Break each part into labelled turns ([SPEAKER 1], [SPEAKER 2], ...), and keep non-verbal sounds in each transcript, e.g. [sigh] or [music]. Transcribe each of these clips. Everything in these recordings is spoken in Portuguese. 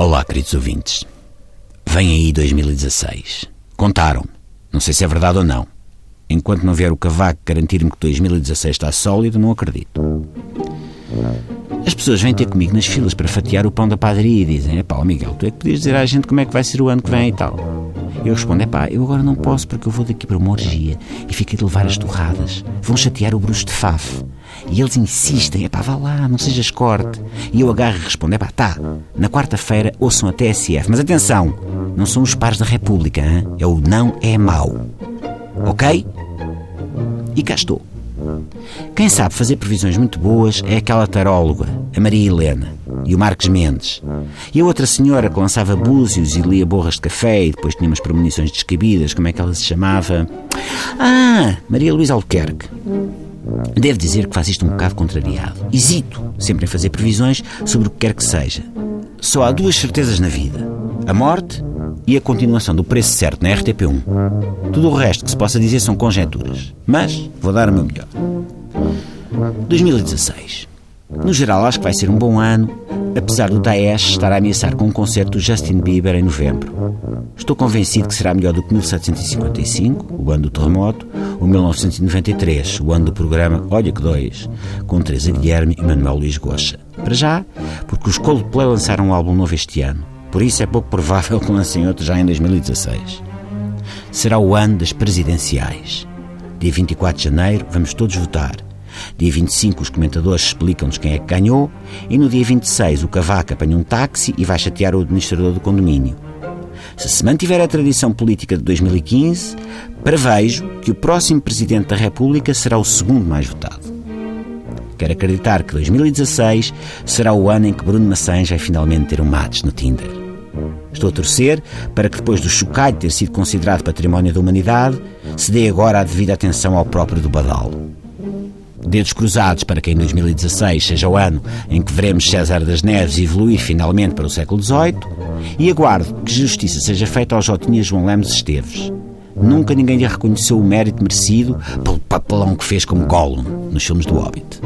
[SPEAKER 1] Olá, queridos ouvintes. Vem aí 2016. Contaram. Não sei se é verdade ou não. Enquanto não vier o cavaco garantir-me que 2016 está sólido, não acredito. As pessoas vêm ter comigo nas filas para fatiar o pão da padaria e dizem: pá, Miguel, tu é que podias dizer à gente como é que vai ser o ano que vem e tal. Eu respondo: é pá, eu agora não posso porque eu vou daqui para uma orgia e fiquei de levar as torradas. Vão chatear o bruxo de Faf. E eles insistem: é pá, vá lá, não sejas corte. E eu agarro e respondo: é pá, tá. Na quarta-feira ouçam a TSF. Mas atenção, não são os pares da República, hein? é o não é mau. Ok? E cá estou. Quem sabe fazer previsões muito boas é aquela taróloga, a Maria Helena, e o Marcos Mendes. E a outra senhora que lançava búzios e lia borras de café e depois tinha umas premonições descabidas, como é que ela se chamava? Ah, Maria Luísa Albuquerque. Devo dizer que faz isto um bocado contrariado. Hesito sempre em fazer previsões sobre o que quer que seja. Só há duas certezas na vida: a morte e a continuação do preço certo na RTP1. Tudo o resto que se possa dizer são conjecturas. Mas vou dar o meu melhor. 2016. No geral, acho que vai ser um bom ano, apesar do Daesh estar a ameaçar com um concerto do Justin Bieber em novembro. Estou convencido que será melhor do que 1755, o ano do terremoto, ou 1993, o ano do programa Olha que Dois, com Teresa Guilherme e Manuel Luís Goxa. Para já, porque os Coldplay lançaram um álbum novo este ano. Por isso é pouco provável que lancem outro já em 2016. Será o ano das presidenciais. Dia 24 de janeiro vamos todos votar. Dia 25 os comentadores explicam-nos quem é que ganhou e no dia 26 o Cavaco apanha um táxi e vai chatear o administrador do condomínio. Se se mantiver a tradição política de 2015, prevejo que o próximo Presidente da República será o segundo mais votado. Quero acreditar que 2016 será o ano em que Bruno Maçãs vai finalmente ter um match no Tinder. Estou a torcer para que depois do chocalho ter sido considerado património da humanidade, se dê agora a devida atenção ao próprio do Badal. Dedos cruzados para que em 2016 seja o ano em que veremos César das Neves evoluir finalmente para o século XVIII e aguardo que justiça seja feita ao Jotinha João Lemos Esteves. Nunca ninguém lhe reconheceu o mérito merecido pelo papelão que fez como Gollum nos filmes do Hobbit.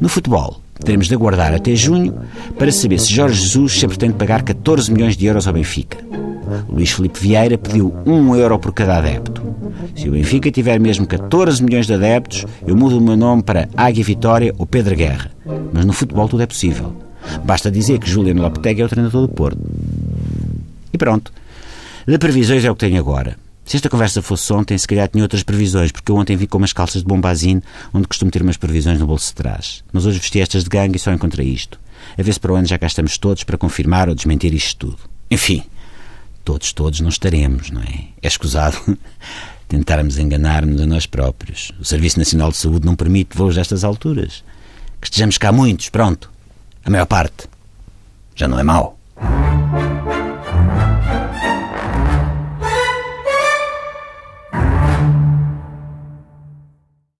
[SPEAKER 1] No futebol, teremos de aguardar até junho para saber se Jorge Jesus sempre tem de pagar 14 milhões de euros ao Benfica. Luís Felipe Vieira pediu 1 euro por cada adepto. Se o Benfica tiver mesmo 14 milhões de adeptos, eu mudo o meu nome para Águia Vitória ou Pedro Guerra. Mas no futebol tudo é possível. Basta dizer que Juliano Lopetegui é o treinador do Porto. E pronto. De previsões é o que tenho agora. Se esta conversa fosse ontem, se calhar tinha outras previsões, porque eu ontem vi com umas calças de bombazine, onde costumo ter umas previsões no bolso de trás. Mas hoje vesti estas de gangue e só encontrei isto. A ver se para o ano já cá estamos todos para confirmar ou desmentir isto tudo. Enfim, todos, todos não estaremos, não é? É escusado [laughs] tentarmos enganar-nos a nós próprios. O Serviço Nacional de Saúde não permite voos destas alturas. Que estejamos cá muitos, pronto. A maior parte. Já não é mau.